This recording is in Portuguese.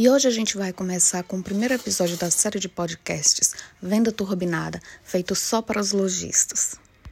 E hoje a gente vai começar com o primeiro episódio da série de podcasts Venda Turbinada, feito só para os lojistas.